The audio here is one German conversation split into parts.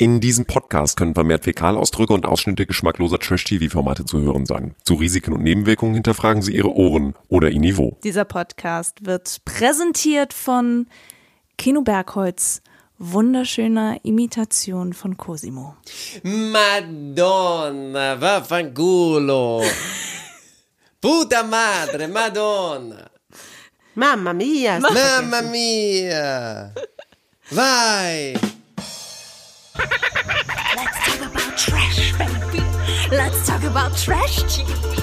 In diesem Podcast können vermehrt Fäkalausdrücke und Ausschnitte geschmackloser Trash-TV-Formate zu hören sein. Zu Risiken und Nebenwirkungen hinterfragen Sie Ihre Ohren oder Ihr Niveau. Dieser Podcast wird präsentiert von Kino Bergholz, wunderschöner Imitation von Cosimo. Madonna, vaffanculo. Puta madre, Madonna. Mamma mia. Mamma mia. Vai. Let's talk about trash, baby. Let's talk about trash TV.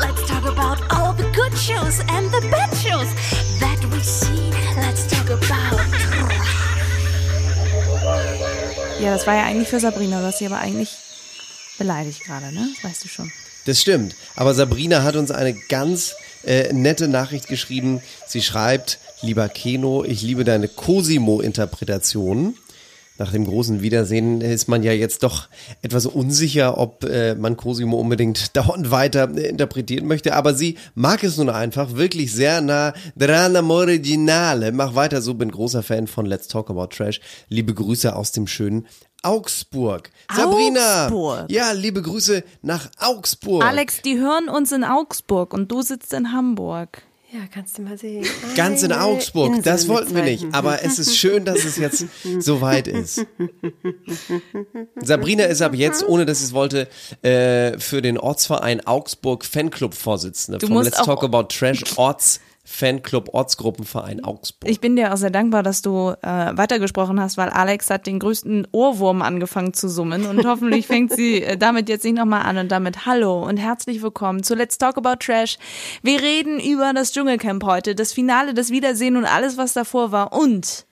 Let's talk about all the good shows and the bad shows that we see. Let's talk about Ja, das war ja eigentlich für Sabrina, du hast sie aber eigentlich beleidigt gerade, ne? Das weißt du schon. Das stimmt. Aber Sabrina hat uns eine ganz äh, nette Nachricht geschrieben. Sie schreibt, lieber Keno, ich liebe deine Cosimo-Interpretation. Nach dem großen Wiedersehen ist man ja jetzt doch etwas unsicher, ob äh, man Cosimo unbedingt dauernd weiter äh, interpretieren möchte. Aber sie mag es nun einfach wirklich sehr nah dran am Originale. Mach weiter so, bin großer Fan von Let's Talk About Trash. Liebe Grüße aus dem schönen Augsburg. Sabrina! Augsburg. Ja, liebe Grüße nach Augsburg. Alex, die hören uns in Augsburg und du sitzt in Hamburg. Ja, kannst du mal sehen. Ganz in Augsburg. Insel Das wollten wir nicht. Aber es ist schön, dass es jetzt so weit ist. Sabrina ist ab jetzt, ohne dass sie es wollte, äh, für den Ortsverein Augsburg Fanclub Vorsitzende Du vom Let's Talk About Trash Orts Fanclub Ortsgruppenverein Augsburg. Ich bin dir auch sehr dankbar, dass du äh, weitergesprochen hast, weil Alex hat den größten Ohrwurm angefangen zu summen und hoffentlich fängt sie äh, damit jetzt nicht nochmal an und damit Hallo und herzlich willkommen zu Let's Talk About Trash. Wir reden über das Dschungelcamp heute, das Finale, das Wiedersehen und alles, was davor war und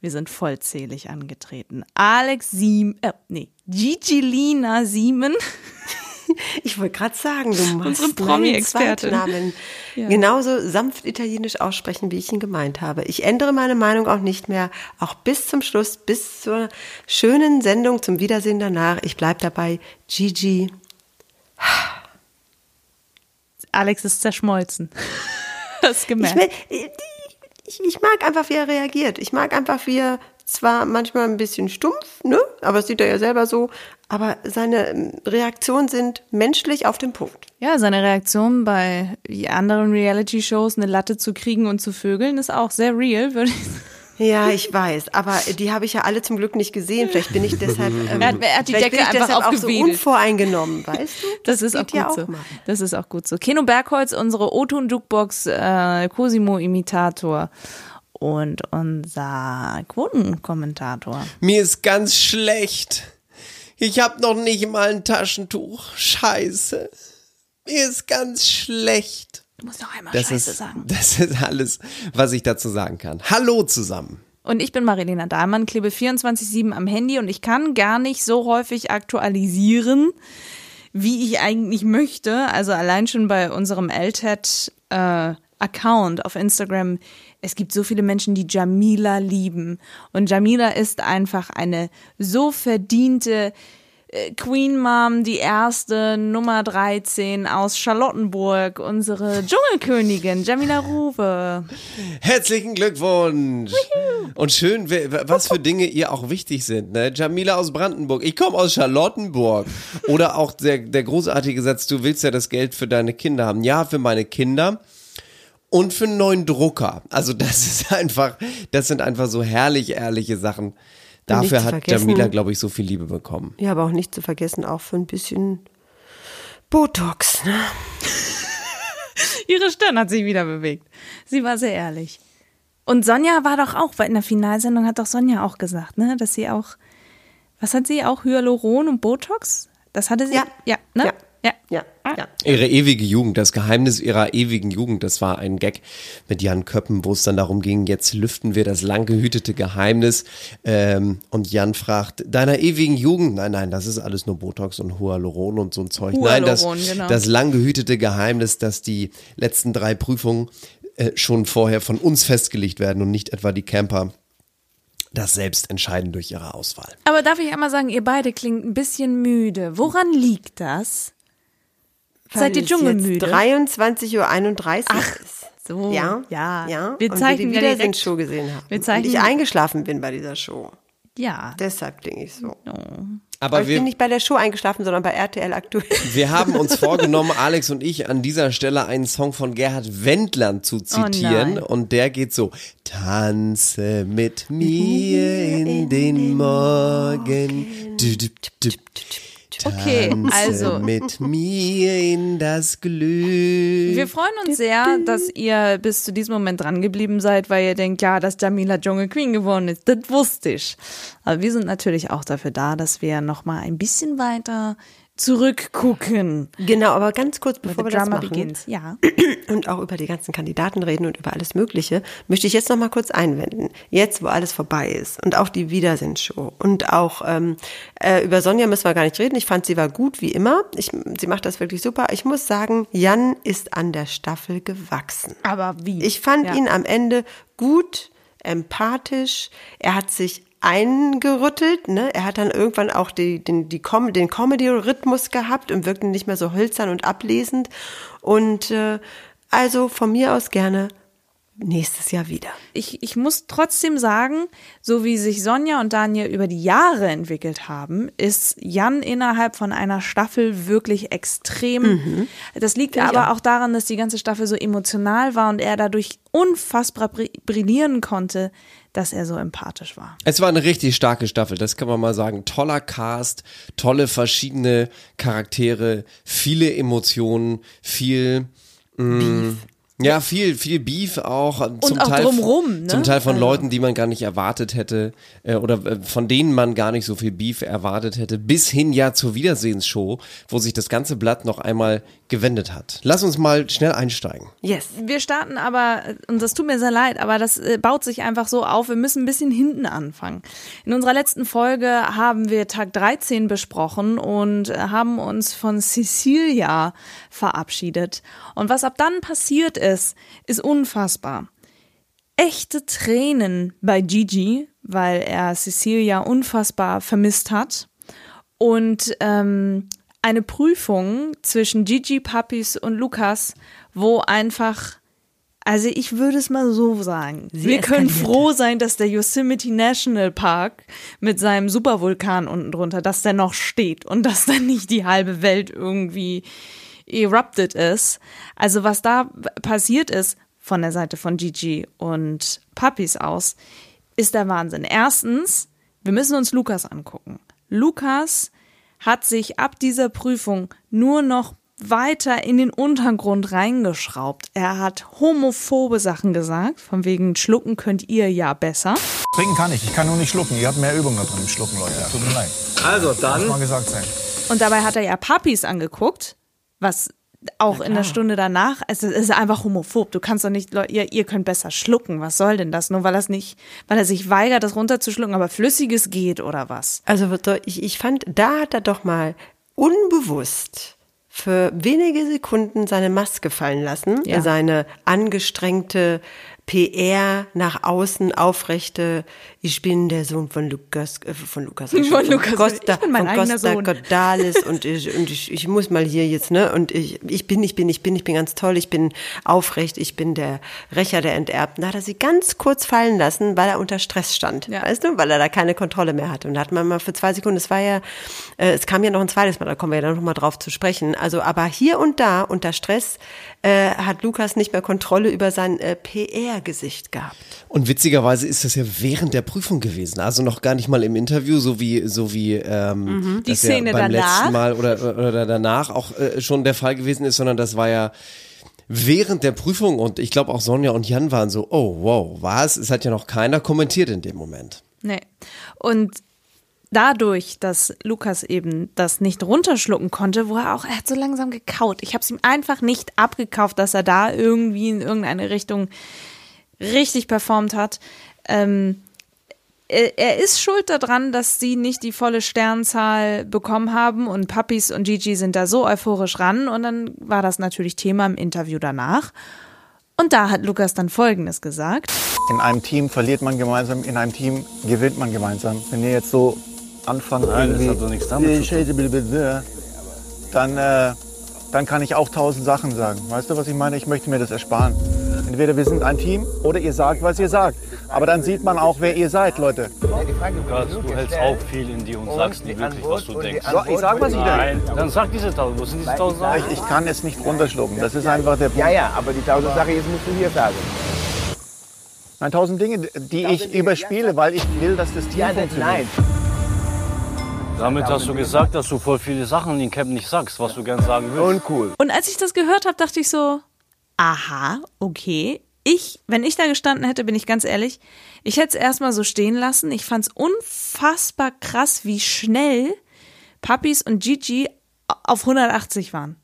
wir sind vollzählig angetreten. Alex Siem, äh, nee, Gigi Lina Siemen. Ich wollte gerade sagen, du machst Unsere Promi-Expertin. Ja. genauso sanft italienisch aussprechen, wie ich ihn gemeint habe. Ich ändere meine Meinung auch nicht mehr, auch bis zum Schluss, bis zur schönen Sendung zum Wiedersehen danach. Ich bleib dabei. Gigi. Alex ist zerschmolzen. Ich, gemerkt. will, ich, ich mag einfach, wie er reagiert. Ich mag einfach, wie er zwar manchmal ein bisschen stumpf, ne? Aber das sieht er ja selber so. Aber seine ähm, Reaktionen sind menschlich auf den Punkt. Ja, seine Reaktion bei anderen Reality-Shows, eine Latte zu kriegen und zu vögeln, ist auch sehr real, würde ich sagen. Ja, ich weiß, aber die habe ich ja alle zum Glück nicht gesehen. Vielleicht bin ich deshalb, ähm, Er hat- er hat die Decke bin ich einfach deshalb auch so unvoreingenommen, weißt du? Das, ist auch geht ja gut so. mal. Das ist auch gut so. Keno Bergholz, unsere O-Ton Jukebox äh, Cosimo Imitator und unser Quotenkommentator. Mir ist ganz schlecht. Ich hab noch nicht mal ein Taschentuch. Scheiße. Mir ist ganz schlecht. Du musst noch einmal Das Scheiße ist, sagen. das ist alles, was ich dazu sagen kann. Hallo zusammen. Und ich bin Marilena Dahlmann, klebe 24-7 am Handy und ich kann gar nicht so häufig aktualisieren, wie ich eigentlich möchte. Also allein schon bei unserem LTAT äh, Account auf Instagram. Es gibt so viele Menschen, die Jamila lieben. Und Jamila ist einfach eine so verdiente äh, Queen Mom, die erste Nummer 13 aus Charlottenburg, unsere Dschungelkönigin, Jamila Ruwe. Herzlichen Glückwunsch. Und schön, was für Dinge ihr auch wichtig sind. Ne? Jamila aus Brandenburg. Ich komme aus Charlottenburg. Oder auch der, der großartige Satz, du willst ja das Geld für deine Kinder haben. Ja, für meine Kinder. Und für einen neuen Drucker. Also das ist einfach, das sind einfach so herrlich ehrliche Sachen. Dafür hat Jamila, glaube ich, so viel Liebe bekommen. Ja, aber auch nicht zu vergessen, auch für ein bisschen Botox. Ne? Ihre Stirn hat sich wieder bewegt. Sie war sehr ehrlich. Und Sonja war doch auch, weil in der Finalsendung hat doch Sonja auch gesagt, ne, dass sie auch, was hat sie auch, Hyaluron und Botox? Das hatte sie? Ja. Ja, ne? Ja. Ja. Ja, ja. Ihre ewige Jugend, das Geheimnis ihrer ewigen Jugend, das war ein Gag mit Jan Köppen, wo es dann darum ging, jetzt lüften wir das lang gehütete Geheimnis. Ähm, und Jan fragt, deiner ewigen Jugend? Nein, nein, das ist alles nur Botox und Hyaluron und so ein Zeug. nein, das, genau. das lang gehütete Geheimnis, dass die letzten drei Prüfungen äh, schon vorher von uns festgelegt werden und nicht etwa die Camper das selbst entscheiden durch ihre Auswahl. Aber darf ich einmal sagen, ihr beide klingt ein bisschen müde. Woran liegt das? Seid ihr dschungelmüde? 23.31 Uhr Ach, so. Ja, ja. ja. Wir und zeichnen wir die Wiedersehen-Show gesehen haben. wir zeichnen- Und ich eingeschlafen bin bei dieser Show. Ja. Deshalb klinge ich so. Oh. Aber, Aber ich bin wir, nicht bei der Show eingeschlafen, sondern bei RTL aktuell. wir haben uns vorgenommen, Alex und ich an dieser Stelle einen Song von Gerhard Wendland zu zitieren. nein. und der geht so. Tanze mit mir in den Morgen. Du, du, du, Okay, Tanze also. mit mir in das Glück. Wir freuen uns sehr, dass ihr bis zu diesem Moment dran geblieben seid, weil ihr denkt, ja, dass Jamila Jungle Queen geworden ist. Das wusste ich. Aber wir sind natürlich auch dafür da, dass wir noch mal ein bisschen weiter zurückgucken. Genau, aber ganz kurz, bevor wir das Drama machen begins. Ja. und auch über die ganzen Kandidaten reden und über alles Mögliche, möchte ich jetzt noch mal kurz einwenden. Jetzt, wo alles vorbei ist und auch die Wiedersehensshow und auch ähm, äh, über Sonja müssen wir gar nicht reden. Ich fand, sie war gut wie immer. Ich, sie macht das wirklich super. Ich muss sagen, Jan ist an der Staffel gewachsen. Aber wie? Ich fand Ja. ihn am Ende gut, empathisch. Er hat sich eingerüttelt, ne? Er hat dann irgendwann auch die, den, die Com den Comedy-Rhythmus gehabt und wirkte nicht mehr so hölzern und ablesend. Und äh, also von mir aus gerne nächstes Jahr wieder. ich, ich muss trotzdem sagen, so wie sich Sonja und Daniel über die Jahre entwickelt haben, ist Jan innerhalb von einer Staffel wirklich extrem. Das liegt aber auch daran, dass die ganze Staffel so emotional war und er dadurch unfassbar bri- brillieren konnte, dass er so empathisch war. Es war eine richtig starke Staffel, das kann man mal sagen. Toller Cast, tolle verschiedene Charaktere, viele Emotionen, viel mh, Ja, viel, viel Beef auch. Zum auch Teil, drumrum, ne? Zum Teil von Also. Leuten, die man gar nicht erwartet hätte äh, oder äh, von denen man gar nicht so viel Beef erwartet hätte, bis hin ja zur Wiedersehensshow, wo sich das ganze Blatt noch einmal gewendet hat. Lass uns mal schnell einsteigen. Yes. Wir starten aber, und das tut mir sehr leid, aber das äh, baut sich einfach so auf, wir müssen ein bisschen hinten anfangen. In unserer letzten Folge haben wir Tag 13 besprochen und äh, haben uns von Cecilia verabschiedet. Und was ab dann passiert ist, ist unfassbar. Echte Tränen bei Gigi, weil er Cecilia unfassbar vermisst hat. Und ähm, eine Prüfung zwischen Gigi, Papis und Lukas, wo einfach, also ich würde es mal so sagen, wir können froh sein, dass der Yosemite National Park mit seinem Supervulkan unten drunter, dass der noch steht und dass dann nicht die halbe Welt irgendwie erupted ist. Also was da passiert ist von der Seite von Gigi und Papis aus, ist der Wahnsinn. Erstens, wir müssen uns Lukas angucken. Lukas hat sich ab dieser Prüfung nur noch weiter in den Untergrund reingeschraubt. Er hat homophobe Sachen gesagt, von wegen schlucken könnt ihr ja besser. Trinken kann ich, ich kann nur nicht schlucken. Ihr habt mehr Übung da drin im Schlucken, Leute. Tut mir leid. Also dann. Muss mal gesagt sein. Und dabei hat er ja Papis angeguckt, was auch in der Stunde danach, es ist- einfach homophob. Du kannst doch nicht, ihr, ihr könnt besser schlucken. Was soll denn das? Nur weil er es nicht, weil er sich weigert, das runterzuschlucken, aber Flüssiges geht oder was? Also ich, ich fand, da hat er doch mal unbewusst für wenige Sekunden seine Maske fallen lassen, Ja. seine angestrengte PR nach außen aufrechte, ich bin der Sohn von Lukas, äh, von Lukas, Von Lukas, Costa, ich bin mein von Costa Sohn. Cordalis und ich, und ich, ich muss mal hier jetzt, ne, und ich, ich bin, ich bin, ich bin, ich bin ganz toll, ich bin aufrecht, ich bin der Rächer der Enterbten. Da hat er sie ganz kurz fallen lassen, weil er unter Stress stand, Ja. weißt du, weil er da keine Kontrolle mehr hatte. Und da hat man mal für zwei Sekunden, es war ja, äh, es kam ja noch ein zweites Mal, da kommen wir ja dann noch mal drauf zu sprechen. Also, aber hier und da unter Stress äh, hat Lukas nicht mehr Kontrolle über sein äh, PR-Gesicht gehabt. Und witzigerweise ist das ja während der Prüfung gewesen, also noch gar nicht mal im Interview, so wie so wie ähm, Die das Szene ja beim danach. letzten Mal oder, oder danach auch äh, schon der Fall gewesen ist, sondern das war ja während der Prüfung und ich glaube auch Sonja und Jan waren so, oh wow, was? Es hat ja noch keiner kommentiert in dem Moment. Nee. Und dadurch, dass Lukas eben das nicht runterschlucken konnte, wo er auch, er hat so langsam gekaut. Ich habe es ihm einfach nicht abgekauft, dass er da irgendwie in irgendeine Richtung richtig performt hat. Ähm, er er ist schuld daran, dass sie nicht die volle Sternzahl bekommen haben und Papis und Gigi sind da so euphorisch ran und dann war das natürlich Thema im Interview danach. Und da hat Lukas dann Folgendes gesagt. In einem Team verliert man gemeinsam, in einem Team gewinnt man gemeinsam. Wenn ihr jetzt so anfangt, Nein, das hat doch nichts damit zu tun. dann, äh, dann kann ich auch tausend Sachen sagen. Weißt du, was ich meine? Ich möchte mir das ersparen. Entweder wir sind ein Team oder ihr sagt, was ihr sagt. Aber dann sieht man auch, wer ihr seid, Leute. Lukas, du hältst auch viel in dir und sagst nie wirklich, was du denkst. So, ich sag, was ich denke. Nein, dann sag diese tausend. Wo sind diese tausend Sachen? Ich, ich kann es nicht runterschlucken. Das ist einfach der Punkt. Ja, ja, aber die tausend Sache jetzt musst du hier sagen. Nein, tausend Dinge, die ich überspiele, weil ich will, dass das Team Ja, funktioniert. nein. Damit hast du gesagt, dass du voll viele Sachen in Camp nicht sagst, was du gern sagen willst. Uncool. Und als ich das gehört habe, dachte ich so, aha, okay. Ich, wenn ich da gestanden hätte, bin ich ganz ehrlich, ich hätte es erstmal so stehen lassen. Ich fand es unfassbar krass, wie schnell Papis und Gigi auf 180 waren.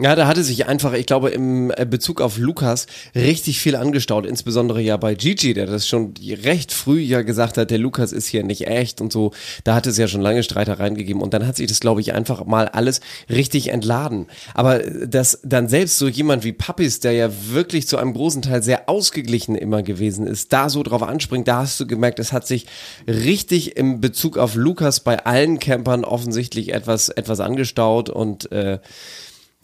Ja, da hatte sich einfach, ich glaube, im äh, Bezug auf Lukas richtig viel angestaut, insbesondere ja bei Gigi, der das schon recht früh ja gesagt hat, der Lukas ist hier nicht echt und so. Da hat es ja schon lange Streitereien gegeben und dann hat sich das, glaube ich, einfach mal alles richtig entladen. Aber äh, dass dann selbst so jemand wie Pappis, der ja wirklich zu einem großen Teil sehr ausgeglichen immer gewesen ist, da so drauf anspringt, da hast du gemerkt, es hat sich richtig im Bezug auf Lukas bei allen Campern offensichtlich etwas, etwas angestaut und äh,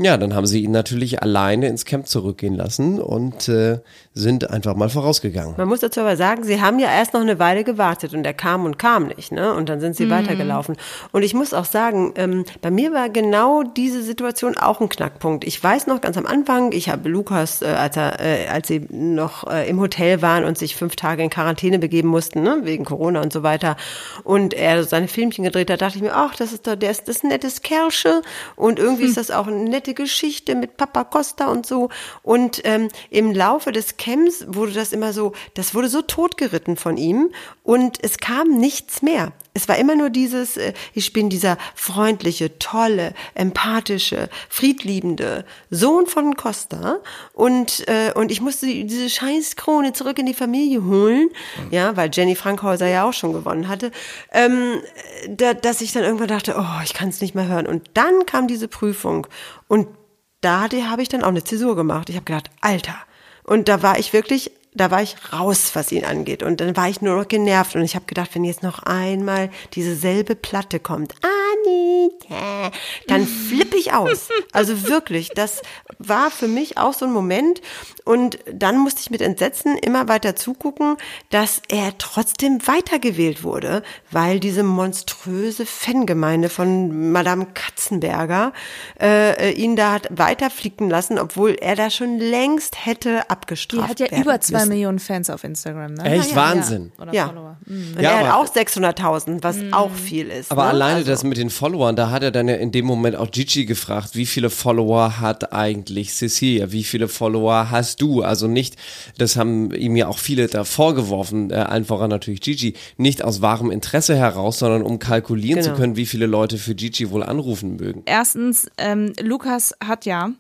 ja, dann haben sie ihn natürlich alleine ins Camp zurückgehen lassen und äh, sind einfach mal vorausgegangen. Man muss dazu aber sagen, sie haben ja erst noch eine Weile gewartet und er kam und kam nicht, ne? Und dann sind sie weitergelaufen. Und ich muss auch sagen, ähm, bei mir war genau diese Situation auch ein Knackpunkt. Ich weiß noch ganz am Anfang, ich habe Lukas, äh, als er, äh, als sie noch äh, im Hotel waren und sich fünf Tage in Quarantäne begeben mussten, ne? Wegen Corona und so weiter. Und er seine Filmchen gedreht hat, dachte ich mir, ach, das ist doch, der ist das ist ein nettes Kerlsche und irgendwie ist das auch eine nette Geschichte mit Papa Costa und so. Und ähm, im Laufe des Camps wurde das immer so, das wurde so totgeritten von ihm und es kam nichts mehr. Es war immer nur dieses, äh, ich bin dieser freundliche, tolle, empathische, friedliebende Sohn von Costa und, äh, und ich musste diese Scheißkrone zurück in die Familie holen, ja, weil Jenny Frankhäuser ja auch schon gewonnen hatte, ähm, da, dass ich dann irgendwann dachte, oh, ich kann es nicht mehr hören. Und dann kam diese Prüfung und da habe ich dann auch eine Zäsur gemacht. Ich habe gedacht, Alter. Und da war ich wirklich, da war ich raus, was ihn angeht. Und dann war ich nur noch genervt. Und ich habe gedacht, wenn jetzt noch einmal diese selbe Platte kommt, Anita, dann flippe ich aus. Also wirklich, das war für mich auch so ein Moment. Und dann musste ich mit Entsetzen immer weiter zugucken, dass er trotzdem weitergewählt wurde, weil diese monströse Fangemeinde von Madame Katzenberger äh, ihn da hat weiterfliegen lassen, obwohl er da schon längst hätte Die abgestraft hat ja werden über zwei müssen. Millionen Fans auf Instagram, ne? Echt Wahnsinn. Oder Ja. Follower. Und Ja, er aber- hat auch 600.000, was auch viel ist. Aber ne? alleine Also- das mit den Followern, da hat er dann ja in dem Moment auch Gigi gefragt, wie viele Follower hat eigentlich Cecilia, wie viele Follower hast du? Also nicht, das haben ihm ja auch viele da vorgeworfen, äh, allen voran natürlich Gigi, nicht aus wahrem Interesse heraus, sondern um kalkulieren Genau. zu können, wie viele Leute für Gigi wohl anrufen mögen. Erstens, ähm, Lukas hat ja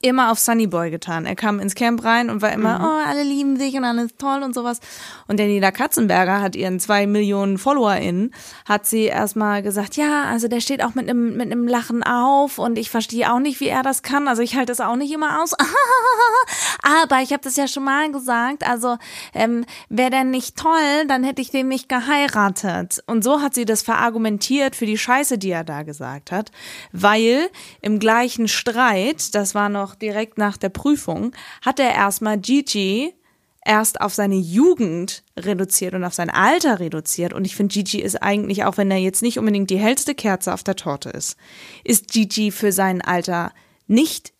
immer auf Sunny Boy getan. Er kam ins Camp rein und war immer, oh, alle lieben dich und alles toll und sowas. Und der Nina Katzenberger hat ihren zwei Millionen FollowerInnen, hat sie erstmal gesagt, ja, also der steht auch mit einem mit einem Lachen auf und ich verstehe auch nicht, wie er das kann. Also ich halte das auch nicht immer aus. Aber ich habe das ja schon mal gesagt. Also ähm, wäre der nicht toll, dann hätte ich den nicht geheiratet. Und so hat sie das verargumentiert für die Scheiße, die er da gesagt hat, weil im gleichen Streit, das war noch direkt nach der Prüfung, hat er erstmal Gigi erst auf seine Jugend reduziert und auf sein Alter reduziert. Und ich finde, Gigi ist eigentlich, auch wenn er jetzt nicht unbedingt die hellste Kerze auf der Torte ist, ist Gigi für sein Alter nicht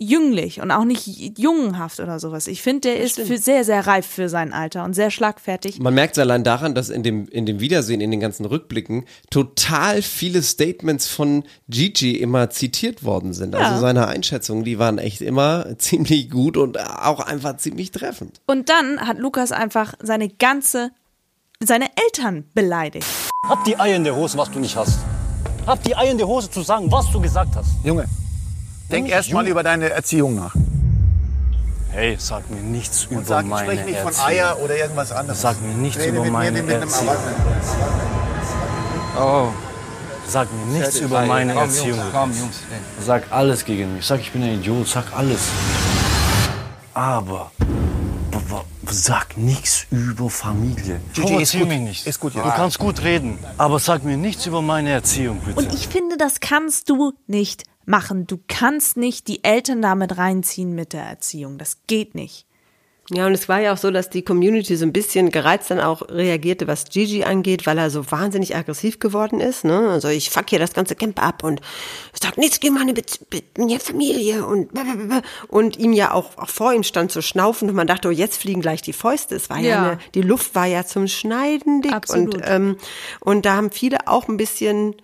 jünglich und auch nicht jungenhaft oder sowas. Ich finde, der ist für sehr, sehr reif für sein Alter und sehr schlagfertig. Man merkt es allein daran, dass in dem, in dem Wiedersehen, in den ganzen Rückblicken, total viele Statements von Gigi immer zitiert worden sind. Also seine Einschätzungen, die waren echt immer ziemlich gut und auch einfach ziemlich treffend. Und dann hat Lukas einfach seine ganze, seine Eltern beleidigt. Hab die Eier in der Hose, was du nicht hast. Hab die Eier in der Hose zu sagen, was du gesagt hast. Junge, denk nicht erst mal Junge. über deine Erziehung nach. Hey, sag mir nichts über Und sag, meine sprich nicht von Erziehung. Eier oder irgendwas anderes. Sag mir nichts Rede über mit meine mir wie mit einem Erziehung. Erwachsenen. Oh. Sag mir nichts über meine komm, Erziehung. Jungs, komm, Jungs. Hey. Sag alles gegen mich. Sag, ich bin ein Idiot. Sag alles. Aber sag nichts über Familie. Gigi, ist gut. mich nicht. Ist gut, du ja. kannst gut reden, aber sag mir nichts über meine Erziehung, bitte. Und ich finde, das kannst du nicht machen. Du kannst nicht die Eltern damit reinziehen mit der Erziehung. Das geht nicht. Ja, und es war ja auch so, dass die Community so ein bisschen gereizt dann auch reagierte, was Gigi angeht, weil er so wahnsinnig aggressiv geworden ist. Ne? Also ich fuck hier das ganze Camp ab und sag nichts gegen meine Be Be Familie und blablabla. und ihm ja auch, auch vor ihm stand zu schnaufen und man dachte, oh, jetzt fliegen gleich die Fäuste. Es war ja, Ja. eine, die Luft war ja zum Schneiden dick Absolut. und ähm, und da haben viele auch ein bisschen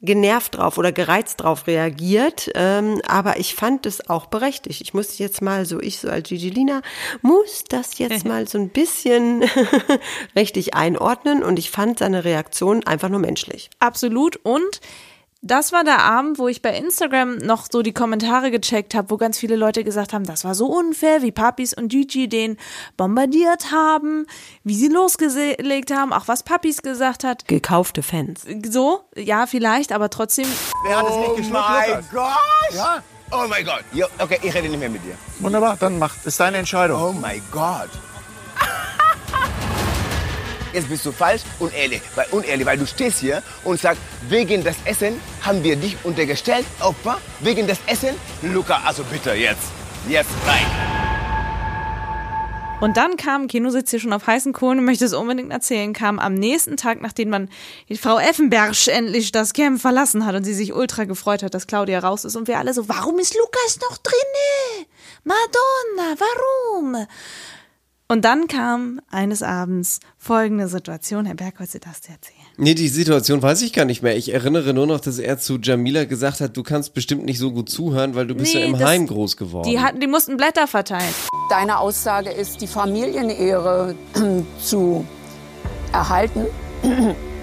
genervt drauf oder gereizt drauf reagiert, ähm, aber ich fand es auch berechtigt. Ich muss jetzt mal so, ich so als Gigilina, muss das jetzt mal so ein bisschen richtig einordnen und ich fand seine Reaktion einfach nur menschlich. Absolut. Und das war der Abend, wo ich bei Instagram noch so die Kommentare gecheckt habe, wo ganz viele Leute gesagt haben, das war so unfair, wie Papis und Gigi den bombardiert haben, wie sie losgelegt haben, auch was Papis gesagt hat. Gekaufte Fans. So, ja, vielleicht, aber trotzdem. Wer hat es nicht geschluckt, my Lukas? gosh! Ja, Oh my God. Jo, okay, ich rede nicht mehr mit dir. wunderbar, dann macht, ist deine Entscheidung. Oh my God. Jetzt bist du falsch und ehrlich, weil, unehrlich, weil du stehst hier und sagst, wegen des Essen haben wir dich untergestellt, Opfer, wegen des Essen. Luca, also bitte jetzt, jetzt rein. Und dann kam, Kino sitzt hier schon auf heißen Kohlen und möchte es unbedingt erzählen, kam am nächsten Tag, nachdem man Frau Effenberg endlich das Camp verlassen hat und sie sich ultra gefreut hat, dass Claudia raus ist und wir alle so, warum ist Lukas noch drinne? Madonna, warum? Und dann kam eines Abends folgende Situation. Herr Berg, was Sie das erzählen? Nee, die Situation weiß ich gar nicht mehr. Ich erinnere nur noch, dass er zu Jamila gesagt hat, du kannst bestimmt nicht so gut zuhören, weil du bist Nee, ja im das- Heim groß geworden. Die hatten, die mussten Blätter verteilen. Deine Aussage ist, die Familienehre zu erhalten.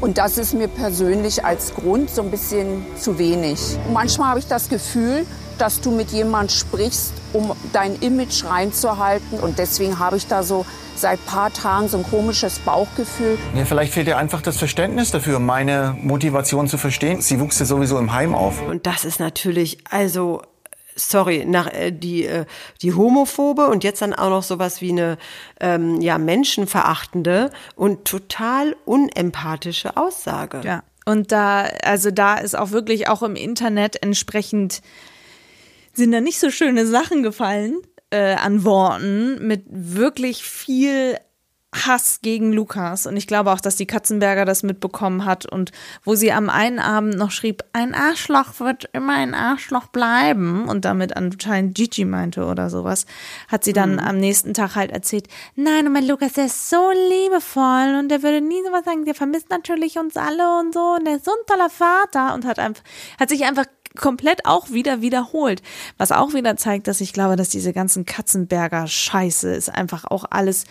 Und das ist mir persönlich als Grund so ein bisschen zu wenig. Manchmal habe ich das Gefühl, dass du mit jemand sprichst, um dein Image reinzuhalten. Und deswegen habe ich da so seit paar Tagen so ein komisches Bauchgefühl. Ja, vielleicht fehlt dir einfach das Verständnis dafür, meine Motivation zu verstehen. Sie wuchs ja sowieso im Heim auf. Und das ist natürlich, also, sorry, nach äh, die, äh, die Homophobe und jetzt dann auch noch sowas wie eine ähm, ja, menschenverachtende und total unempathische Aussage. Ja. Und da, also da ist auch wirklich auch im Internet entsprechend sind da nicht so schöne Sachen gefallen äh, an Worten mit wirklich viel Hass gegen Lukas. Und ich glaube auch, dass die Katzenberger das mitbekommen hat und wo sie am einen Abend noch schrieb, ein Arschloch wird immer ein Arschloch bleiben und damit anscheinend Gigi meinte oder sowas, hat sie dann am nächsten Tag halt erzählt, nein, und mein Lukas, der ist so liebevoll und der würde nie sowas sagen, der vermisst natürlich uns alle und so und der ist so ein toller Vater und hat einfach, hat sich einfach komplett auch wieder wiederholt. Was auch wieder zeigt, dass ich glaube, dass diese ganzen Katzenberger Scheiße ist einfach auch alles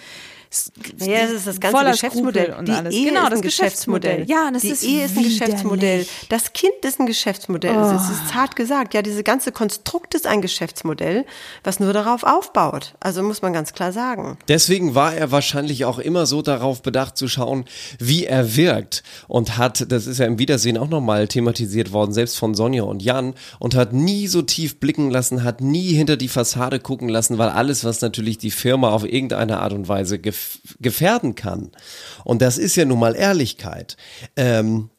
Ja, das ist das ganze voller Geschäftsmodell. Skrupel und die alles. Ehe genau, ist das ein Geschäftsmodell. Ja, und das die ist Ehe ist ein widerlich. Geschäftsmodell. Das Kind ist ein Geschäftsmodell. Das Oh. ist hart gesagt. Ja, diese ganze Konstrukt ist ein Geschäftsmodell, was nur darauf aufbaut. Also muss man ganz klar sagen. Deswegen war er wahrscheinlich auch immer so darauf bedacht zu schauen, wie er wirkt und hat, das ist ja im Wiedersehen auch nochmal thematisiert worden, selbst von Sonja und Jan und hat nie so tief blicken lassen, hat nie hinter die Fassade gucken lassen, weil alles, was natürlich die Firma auf irgendeine Art und Weise gef gefährden kann. Und das ist ja nun mal Ehrlichkeit. Ähm,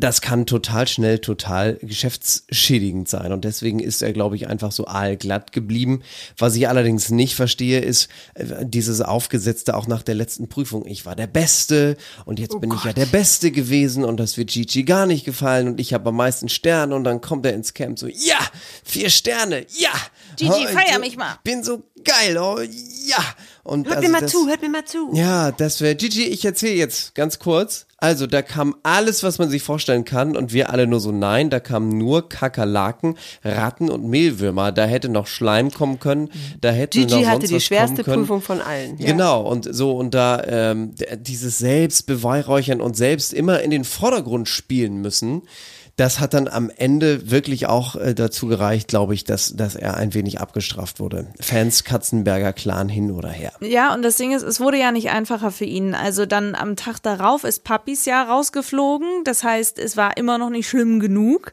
das kann total schnell total geschäftsschädigend sein. Und deswegen ist er, glaube ich, einfach so aalglatt geblieben. Was ich allerdings nicht verstehe, ist äh, dieses Aufgesetzte auch nach der letzten Prüfung. Ich war der Beste und jetzt bin ich ja der Beste gewesen und das wird Gigi gar nicht gefallen und ich habe am meisten Sterne und dann kommt er ins Camp so, ja, vier Sterne, ja. Gigi, Oh, feier mich mal. Bin so geil, oh, ja. Und Hört also mir mal das- zu, hört mir mal zu. ja, das wäre Gigi, ich erzähle jetzt ganz kurz. Also, da kam alles, was man sich vorstellen kann und wir alle nur so nein, da kamen nur Kakerlaken, Ratten und Mehlwürmer. Da hätte noch Schleim kommen können, da hätte noch Gigi sonst hatte die was schwerste. Prüfung von allen. Genau, und so, und da ähm, dieses Selbstbeweihräuchern und selbst immer in den Vordergrund spielen müssen, das hat dann am Ende wirklich auch äh, dazu gereicht, glaube ich, dass, dass er ein wenig abgestraft wurde. Fans Katzenberger Clan hin oder her. Ja, und das Ding ist, es wurde ja nicht einfacher für ihn. Also dann am Tag darauf ist Papis ja rausgeflogen. Das heißt, es war immer noch nicht schlimm genug.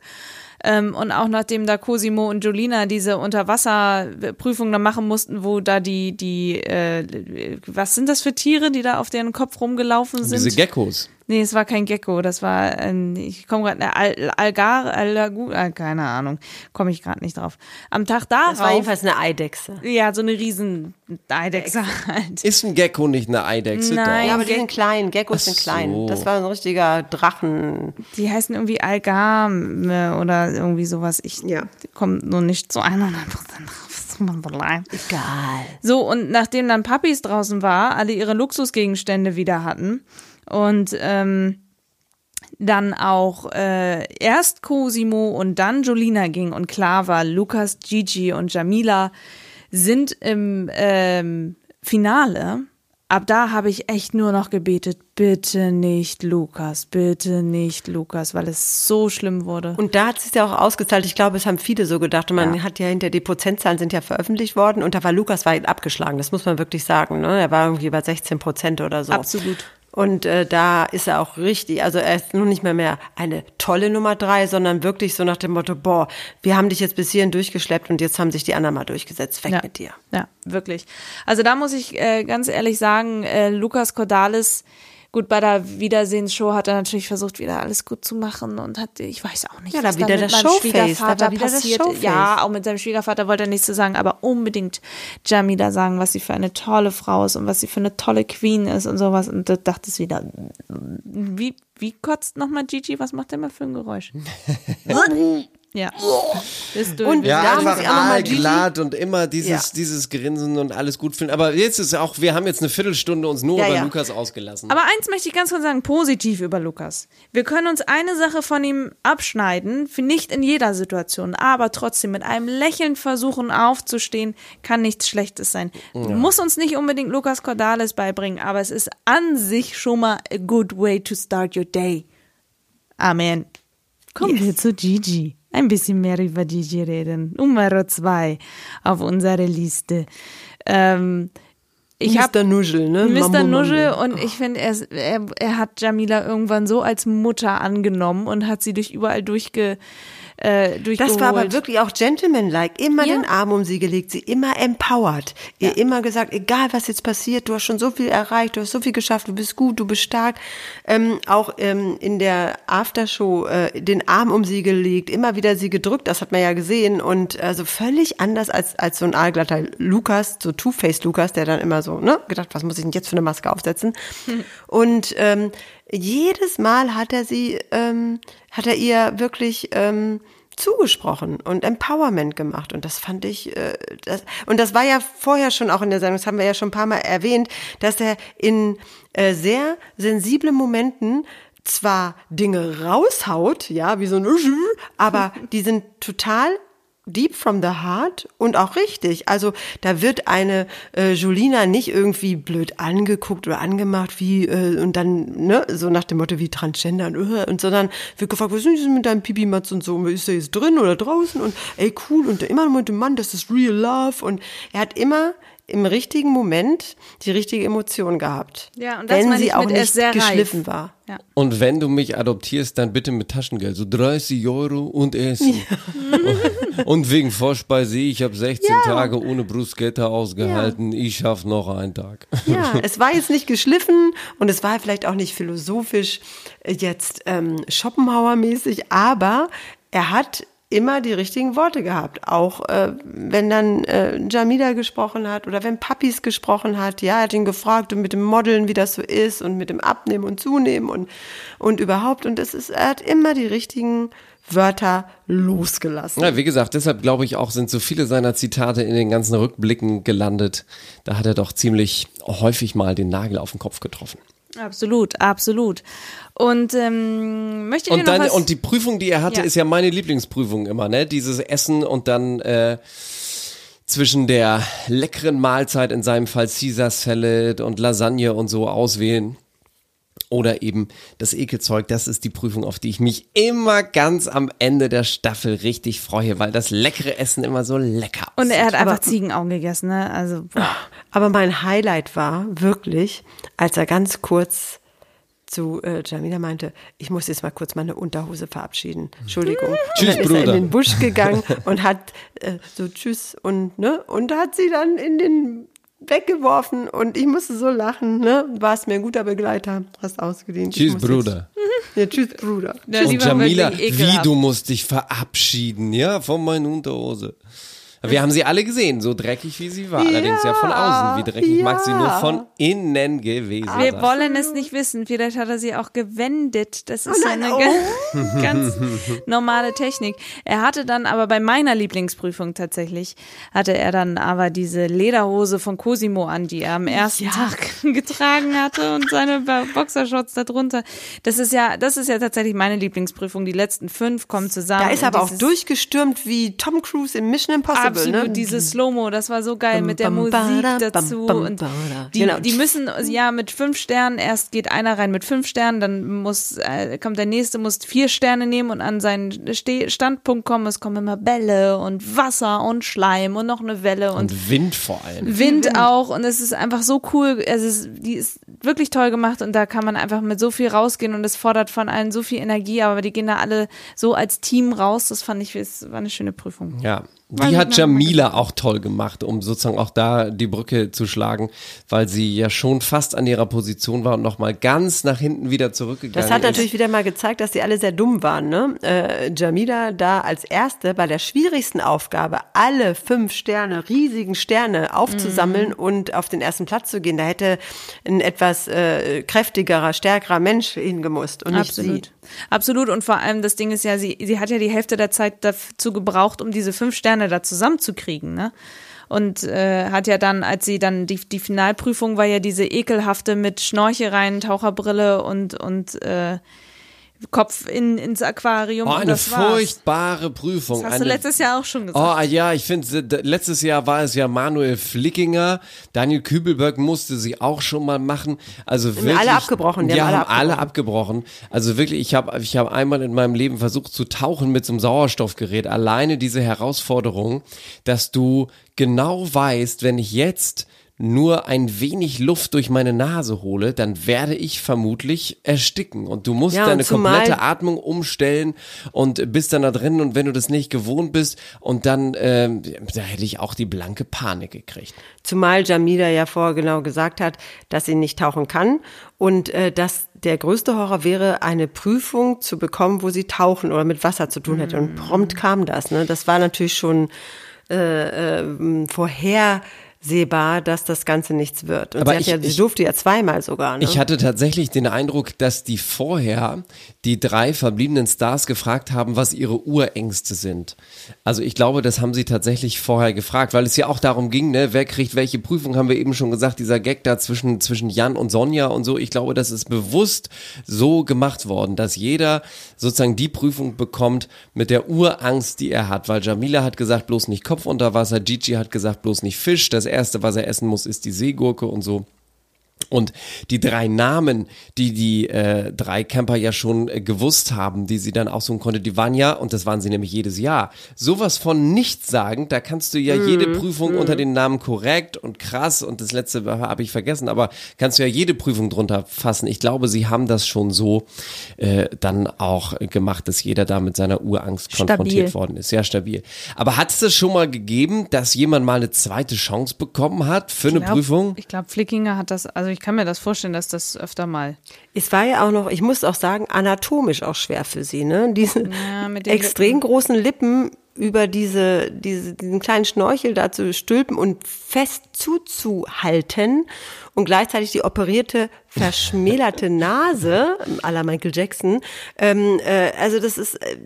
Ähm, und auch nachdem da Cosimo und Jolina diese Unterwasserprüfung da machen mussten, wo da die, die, äh, was sind das für Tiere, die da auf deren Kopf rumgelaufen sind? Diese Geckos. Nee, es war kein Gecko, das war, ein, ich komme gerade, Al Algar, Alagu, äh, keine Ahnung, komme ich gerade nicht drauf. Am Tag darauf. Das war jedenfalls eine Eidechse. Ja, so eine riesen Eidechse halt. Ist ein Gecko nicht eine Eidechse? Nein. Doch. Ja, aber die sind klein. Geckos Ach sind klein. so. Das war ein richtiger Drachen. Die heißen irgendwie Algam äh, oder irgendwie sowas. Ich Ja. komme nur nicht zu 100 Prozent drauf. So. Egal. So, und nachdem dann Papis draußen war, alle ihre Luxusgegenstände wieder hatten und ähm, dann auch äh, erst Cosimo und dann Jolina ging und klar war, Lukas, Gigi und Jamila sind im ähm, Finale. Ab da habe ich echt nur noch gebetet, bitte nicht Lukas, bitte nicht Lukas, weil es so schlimm wurde. Und da hat es sich ja auch ausgezahlt. Ich glaube, es haben viele so gedacht. Und man hat ja hinter die Prozentzahlen sind ja veröffentlicht worden. Und da war Lukas weit abgeschlagen. Das muss man wirklich sagen. Ne? Er war irgendwie bei 16 Prozent oder so. Absolut. Und äh, da ist er auch richtig, also er ist nun nicht mehr mehr eine tolle Nummer drei, sondern wirklich so nach dem Motto, boah, wir haben dich jetzt bis hierhin durchgeschleppt und jetzt haben sich die anderen mal durchgesetzt. Weg ja. mit dir. Ja, wirklich. Also da muss ich äh, ganz ehrlich sagen, äh, Lukas Cordalis, gut, bei der Wiedersehensshow hat er natürlich versucht, wieder alles gut zu machen und hat, ich weiß auch nicht, Ja, da was wieder dann mit das meinem Showface, da Schwiegervater wieder das passiert. Showface. Ja, auch mit seinem Schwiegervater wollte er nichts zu sagen, aber unbedingt Jamila sagen, was sie für eine tolle Frau ist und was sie für eine tolle Queen ist und sowas. Und da dachte es wieder, wie, wie kotzt nochmal Gigi? Was macht der mal für ein Geräusch? ja. Bist du Und Ja, Da muss einfach ich auch noch mal Gigi- aalglatt und immer dieses, Ja. dieses Grinsen und alles gut finden. Aber jetzt ist auch, wir haben jetzt eine Viertelstunde uns nur Ja, über ja. Lukas ausgelassen. Aber eins möchte ich ganz kurz sagen, positiv über Lukas. Wir können uns eine Sache von ihm abschneiden, nicht in jeder Situation, aber trotzdem mit einem Lächeln versuchen aufzustehen, kann nichts Schlechtes sein. Muss uns nicht unbedingt Lukas Cordalis beibringen, aber es ist an sich schon mal a good way to start your day. Amen. Kommen wir zu Gigi. Ein bisschen mehr über Gigi reden. Nummer zwei auf unserer Liste. Ähm, ich habe Mr. Nuschel, ne? Mr. Nuschel und ich finde, er, er, er hat Jamila irgendwann so als Mutter angenommen und hat sie durch überall durchge, äh, durchgeholt. Das war aber wirklich auch gentlemanlike. Immer Ja. den Arm um sie gelegt, sie immer empowered. Ihr immer gesagt, egal was jetzt passiert, du hast schon so viel erreicht, du hast so viel geschafft, du bist gut, du bist stark. Ähm, auch ähm, in der Aftershow äh, den Arm um sie gelegt, immer wieder sie gedrückt, das hat man ja gesehen. Und also völlig anders als, als so ein aalglatter Lukas, so Two-Face Lukas, der dann immer so, ne, gedacht, was muss ich denn jetzt für eine Maske aufsetzen? Und ähm, jedes Mal hat er sie, ähm, hat er ihr wirklich ähm, zugesprochen und Empowerment gemacht. Und das fand ich, äh, das, und das war ja vorher schon auch in der Sendung, das haben wir ja schon ein paar Mal erwähnt, dass er in äh, sehr sensiblen Momenten zwar Dinge raushaut, ja, wie so ein, aber die sind total deep from the heart und auch richtig. Also da wird eine äh, Julina nicht irgendwie blöd angeguckt oder angemacht wie äh, und dann ne so nach dem Motto wie Transgender und, äh, und sondern wird gefragt, was ist denn mit deinem Pipimatz und so, ist der jetzt drin oder draußen und ey cool und immer mit dem Mann, das ist real love und er hat immer im richtigen Moment die richtige Emotion gehabt. Ja, und das wenn meine sie ich auch mit, nicht sehr reif. geschliffen war. Ja. Und wenn du mich adoptierst, dann bitte mit Taschengeld. So 30 Euro und Essen. und wegen Vorspeise, ich habe 16 Tage ohne Bruschetta ausgehalten. Ich schaff noch einen Tag. Ja, es war jetzt nicht geschliffen und es war vielleicht auch nicht philosophisch jetzt ähm, Schopenhauer-mäßig, aber er hat immer die richtigen Worte gehabt. Auch äh, wenn dann äh, Jamila gesprochen hat oder wenn Papis gesprochen hat. Ja, er hat ihn gefragt und mit dem Modeln, wie das so ist und mit dem Abnehmen und Zunehmen und, und überhaupt. Und es ist, er hat immer die richtigen Wörter losgelassen. Ja, wie gesagt, deshalb glaube ich auch, sind so viele seiner Zitate in den ganzen Rückblicken gelandet. Da hat er doch ziemlich häufig mal den Nagel auf den Kopf getroffen. Absolut, absolut. Und ähm, möchte ich Und dann was und die Prüfung, die er hatte, Ja. ist ja meine Lieblingsprüfung immer, ne? Dieses Essen und dann äh, zwischen der leckeren Mahlzeit, in seinem Fall Caesar Salad und Lasagne und so auswählen. Oder eben das Ekelzeug, das ist die Prüfung, auf die ich mich immer ganz am Ende der Staffel richtig freue, weil das leckere Essen immer so lecker und er hat aussieht. einfach Ziegenaugen gegessen, ne? Also boah. Aber mein Highlight war wirklich, als er ganz kurz zu äh, Jamila meinte, ich muss jetzt mal kurz meine Unterhose verabschieden. Entschuldigung. Tschüss, und dann ist er Bruder. in den Busch gegangen und hat äh, so Tschüss und ne und hat sie dann in den weggeworfen und ich musste so lachen, ne? Warst mir ein guter Begleiter, hast ausgedient. Tschüss, Bruder. Jetzt, ja, tschüss, Bruder. Ja, Und Jamila, wie du musst dich verabschieden, ja, von meiner Unterhose. Wir haben sie alle gesehen, so dreckig wie sie war. Allerdings ja von außen. Wie dreckig mag sie nur von innen gewesen Wir sein. wollen es nicht wissen. Vielleicht hat er sie auch gewendet. Das ist nein, eine oh. ga- ganz normale Technik. Er hatte dann aber bei meiner Lieblingsprüfung tatsächlich, hatte er dann aber diese Lederhose von Cosimo an, die er am ersten Tag getragen hatte und seine Bo- Boxershorts darunter. Das ist ja, das ist ja tatsächlich meine Lieblingsprüfung. Die letzten fünf kommen zusammen. Da ist aber auch durchgestürmt wie Tom Cruise in Mission Impossible. Absolut, ne? dieses Slow-Mo, das war so geil Bam, mit der bam, Musik bada, dazu. bam, bam, und die, Genau. die müssen, ja, mit fünf Sternen, erst geht einer rein mit fünf Sternen, dann muss, äh, kommt der nächste, muss vier Sterne nehmen und an seinen Ste Standpunkt kommen. Es kommen immer Bälle und Wasser und Schleim und noch eine Welle und, Und Wind vor allem. Wind, auch und es ist einfach so cool. Es ist, die ist wirklich toll gemacht und da kann man einfach mit so viel rausgehen und es fordert von allen so viel Energie, aber die gehen da alle so als Team raus. Das fand ich, es war eine schöne Prüfung. Ja. Die hat Jamila auch toll gemacht, um sozusagen auch da die Brücke zu schlagen, weil sie ja schon fast an ihrer Position war und nochmal ganz nach hinten wieder zurückgegangen Das hat ist. natürlich wieder mal gezeigt, dass sie alle sehr dumm waren. Ne? Äh, Jamila da als Erste bei der schwierigsten Aufgabe, alle fünf Sterne, riesigen Sterne aufzusammeln Mhm. und auf den ersten Platz zu gehen. Da hätte ein etwas äh, kräftigerer, stärkerer Mensch hingemusst und nicht Absolut. sie. Absolut. Und vor allem das Ding ist ja, sie, sie hat ja die Hälfte der Zeit dazu gebraucht, um diese fünf Sterne da zusammenzukriegen, ne? Und äh, hat ja dann, als sie dann die, die Finalprüfung war ja diese ekelhafte mit Schnorchel rein, Taucherbrille und, und äh, Kopf in, ins Aquarium. Oh, eine furchtbare Prüfung. Das hast eine du letztes Jahr auch schon gesagt. Oh ja, ich finde, letztes Jahr war es ja Manuel Flickinger, Daniel Kübelberg musste sie auch schon mal machen. Also wirklich, alle abgebrochen, die Die haben alle alle abgebrochen. Also wirklich, ich habe ich hab einmal in meinem Leben versucht zu tauchen mit so einem Sauerstoffgerät. Alleine diese Herausforderung, dass du genau weißt, wenn ich jetzt nur ein wenig Luft durch meine Nase hole, dann werde ich vermutlich ersticken. Und du musst Ja, deine komplette Atmung umstellen und bist dann da drin und wenn du das nicht gewohnt bist und dann, ähm, da hätte ich auch die blanke Panik gekriegt. Zumal Jamila ja vorher genau gesagt hat, dass sie nicht tauchen kann und äh, dass der größte Horror wäre, eine Prüfung zu bekommen, wo sie tauchen oder mit Wasser zu tun hätte. Und prompt kam das. Ne? Das war natürlich schon äh, äh, vorhersehbar, dass das Ganze nichts wird. Und Aber sie, ich- ja, sie ich- durfte ja zweimal sogar. Ne? Ich hatte tatsächlich den Eindruck, dass die vorher die drei verbliebenen Stars gefragt haben, was ihre Urängste sind. Also ich glaube, das haben sie tatsächlich vorher gefragt, weil es ja auch darum ging, ne, wer kriegt welche Prüfung, haben wir eben schon gesagt, dieser Gag da zwischen, zwischen Jan und Sonja und so. Ich glaube, das ist bewusst so gemacht worden, dass jeder sozusagen die Prüfung bekommt mit der Urangst, die er hat, weil Jamila hat gesagt, bloß nicht Kopf unter Wasser, Gigi hat gesagt, bloß nicht Fisch. Das erste, was er essen muss, ist die Seegurke und so. Und die drei Namen, die die äh, drei Camper ja schon äh, gewusst haben, die sie dann aussuchen konnte, die waren ja, und das waren sie nämlich jedes Jahr, sowas von nichts sagen, da kannst du ja jede Prüfung unter den Namen korrekt und krass und das letzte habe ich vergessen, aber kannst du ja jede Prüfung drunter fassen. Ich glaube, sie haben das schon so äh, dann auch gemacht, dass jeder da mit seiner Urangst konfrontiert worden ist. Sehr stabil. Aber hat es das schon mal gegeben, dass jemand mal eine zweite Chance bekommen hat für eine glaub, Prüfung? Ich glaube, Flickinger hat das, also ich kann mir das vorstellen, dass das öfter mal. Es war ja auch noch, ich muss auch sagen, anatomisch auch schwer für sie, ne? Diese Ja, extrem großen Lippen über diese, diese, diesen kleinen Schnorchel da zu stülpen und fest zuzuhalten und gleichzeitig die operierte, verschmälerte Nase à la Michael Jackson. Ähm, äh, also das ist, äh,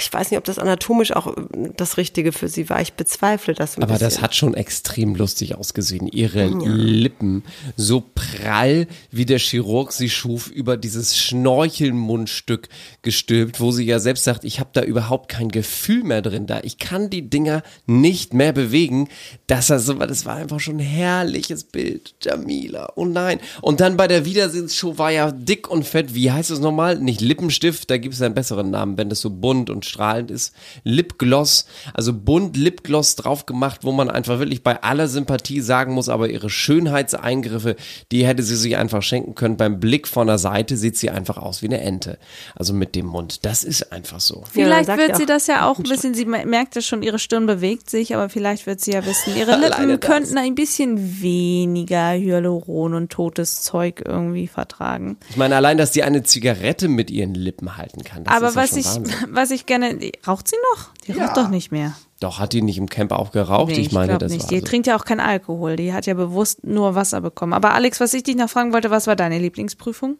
ich weiß nicht, ob das anatomisch auch äh, das Richtige für sie war. Ich bezweifle das Aber bisschen. das hat schon extrem lustig ausgesehen. Ihre Lippen so prall, wie der Chirurg sie schuf, über dieses Schnorchelmundstück gestülpt, wo sie ja selbst sagt, ich habe da überhaupt kein Gefühl mehr drin da. Ich kann die Dinger nicht mehr bewegen. Das, also, das war einfach schon ein herrliches Bild. Jamila. Daniela, oh nein. Und dann bei der Wiedersehensshow war ja dick und fett, wie heißt es nochmal? Nicht Lippenstift, da gibt es einen besseren Namen, wenn das so bunt und strahlend ist. Lipgloss, also bunt Lipgloss drauf gemacht, wo man einfach wirklich bei aller Sympathie sagen muss, aber ihre Schönheitseingriffe, die hätte sie sich einfach schenken können. Beim Blick von der Seite sieht sie einfach aus wie eine Ente. Also mit dem Mund. Das ist einfach so. Vielleicht sagt wird ja sie das ja auch ein bisschen, sie merkt ja schon, ihre Stirn bewegt sich, aber vielleicht wird sie ja wissen, ihre Lippen könnten ein bisschen weniger Hyaluron und totes Zeug irgendwie vertragen. Ich meine, allein, dass die eine Zigarette mit ihren Lippen halten kann. Das aber ist ja was schon ich, Wahnsinn. was ich gerne, raucht sie noch? Die raucht doch nicht mehr. Doch, hat die nicht im Camp auch geraucht? Nee, ich meine, glaub das nicht. war Die so. trinkt ja auch keinen Alkohol. Die hat ja bewusst nur Wasser bekommen. Aber Alex, was ich dich noch fragen wollte, was war deine Lieblingsprüfung?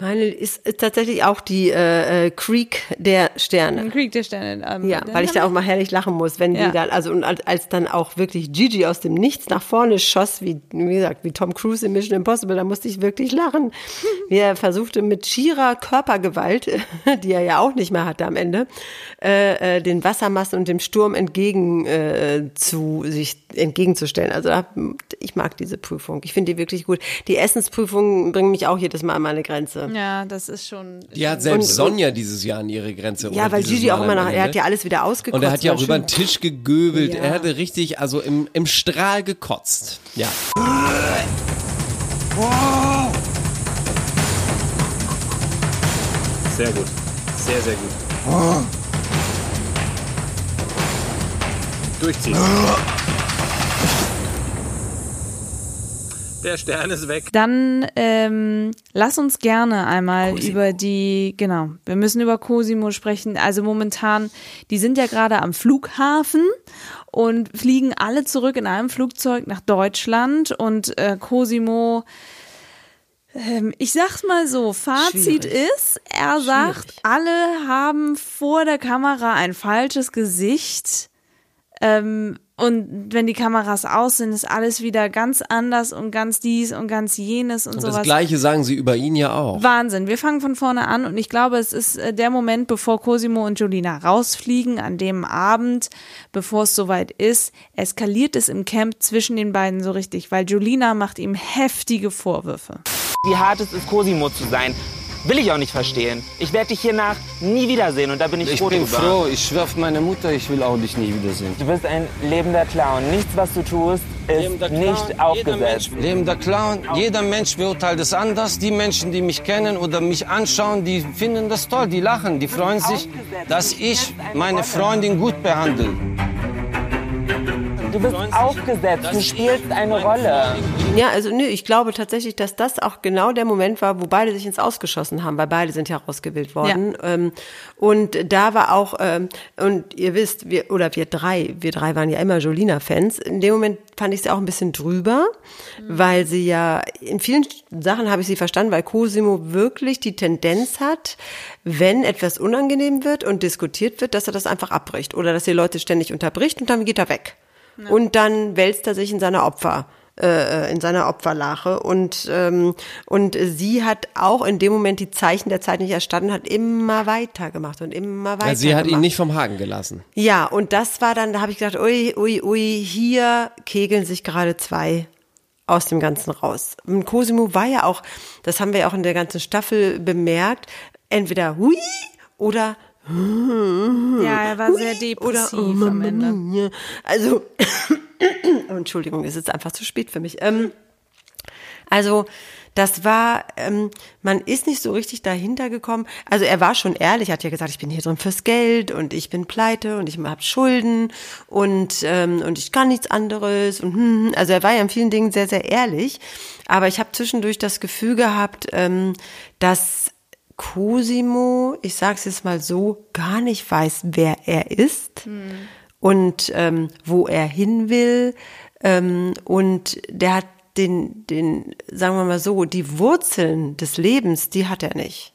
Meine ist, ist tatsächlich auch die äh, äh, Creek der Sterne. Krieg der Sterne. Ähm, Ja, weil ich da auch mal herrlich lachen muss, wenn Ja. die dann, also und als, als dann auch wirklich Gigi aus dem Nichts nach vorne schoss, wie, wie gesagt, wie Tom Cruise in Mission Impossible, da musste ich wirklich lachen. Wie er versuchte mit schierer Körpergewalt, die er ja auch nicht mehr hatte am Ende, äh, äh, den Wassermassen und dem Sturm entgegen äh, zu sich entgegenzustellen. Also ich mag diese Prüfung. Ich finde die wirklich gut. Die Essensprüfungen bringen mich auch jedes Mal an meine Grenze. Ja, das ist schon. Die hat selbst Und- Sonja dieses Jahr an ihre Grenze. Ja, weil Gigi auch immer noch, er ne? hat ja alles wieder ausgekotzt. Und er hat ja auch über den Tisch gegöbelt. Ja. Er hatte richtig, also im, im Strahl gekotzt. Ja. Sehr gut. Sehr, sehr gut. Durchziehen. Der Stern ist weg. Dann ähm, lass uns gerne einmal über die, genau, wir müssen über Cosimo sprechen. Also momentan, die sind ja gerade am Flughafen und fliegen alle zurück in einem Flugzeug nach Deutschland und äh, Cosimo, ähm, ich sag's mal so, Fazit Schwierig. ist, er sagt, alle haben vor der Kamera ein falsches Gesicht. Ähm, und wenn die Kameras aus sind, ist alles wieder ganz anders und ganz dies und ganz jenes und, Und sowas. das Gleiche sagen sie über ihn ja auch. Wahnsinn. Wir fangen von vorne an und ich glaube, es ist äh, der Moment, bevor Cosimo und Jolina rausfliegen, an dem Abend, bevor es soweit ist, eskaliert es im Camp zwischen den beiden so richtig, weil Jolina macht ihm heftige Vorwürfe. Wie hart es ist, Cosimo zu sein, will ich auch nicht verstehen. Ich werde dich hiernach nie wiedersehen und da bin ich, Ich froh bin drüber. froh, ich schwör auf meine Mutter, ich will auch dich nie wiedersehen. Du bist ein lebender Clown. Nichts, was du tust, ist nicht Clown, jeder aufgesetzt. Mensch, lebender Clown, jeder Mensch beurteilt es anders. Die Menschen, die mich kennen oder mich anschauen, die finden das toll, die lachen, die freuen sich, dass ich meine Freundin gut behandle. Du bist aufgesetzt, du spielst eine Rolle. Ja, also nö, ich glaube tatsächlich, dass das auch genau der Moment war, wo beide sich ins Ausgeschossen haben, weil beide sind ja rausgewählt worden. Ähm, und da war auch, ähm, und ihr wisst, wir, oder wir drei, wir drei waren ja immer Jolina-Fans. In dem Moment fand ich sie auch ein bisschen drüber, weil sie ja, in vielen Sachen habe ich sie verstanden, weil Cosimo wirklich die Tendenz hat, wenn etwas unangenehm wird und diskutiert wird, dass er das einfach abbricht oder dass er Leute ständig unterbricht und dann geht er weg. Und dann wälzt er sich in seiner Opfer äh, in seiner Opferlache und ähm, und sie hat auch in dem Moment die Zeichen der Zeit nicht erstanden, hat immer weiter gemacht und immer weiter. Ja, sie hat ihn gemacht. nicht vom Haken gelassen. Ja, und das war dann, da habe ich gedacht, ui, ui, ui, hier kegeln sich gerade zwei aus dem Ganzen raus. Und Cosimo war ja auch, das haben wir ja auch in der ganzen Staffel bemerkt, entweder hui oder Ja, er war sehr depressiv oder, oh, am Ende. Also, Entschuldigung, es ist einfach zu spät für mich. Ähm, also, das war, ähm, man ist nicht so richtig dahinter gekommen. Also er war schon ehrlich, hat ja gesagt, ich bin hier drin fürs Geld und ich bin pleite und ich habe Schulden und ähm, und ich kann nichts anderes und hm, also er war ja in vielen Dingen sehr sehr ehrlich. Aber ich habe zwischendurch das Gefühl gehabt, ähm, dass Cosimo, ich sag's jetzt mal so, gar nicht weiß, wer er ist und ähm, wo er hin will. Ähm, und der hat den, den, sagen wir mal so, die Wurzeln des Lebens, die hat er nicht.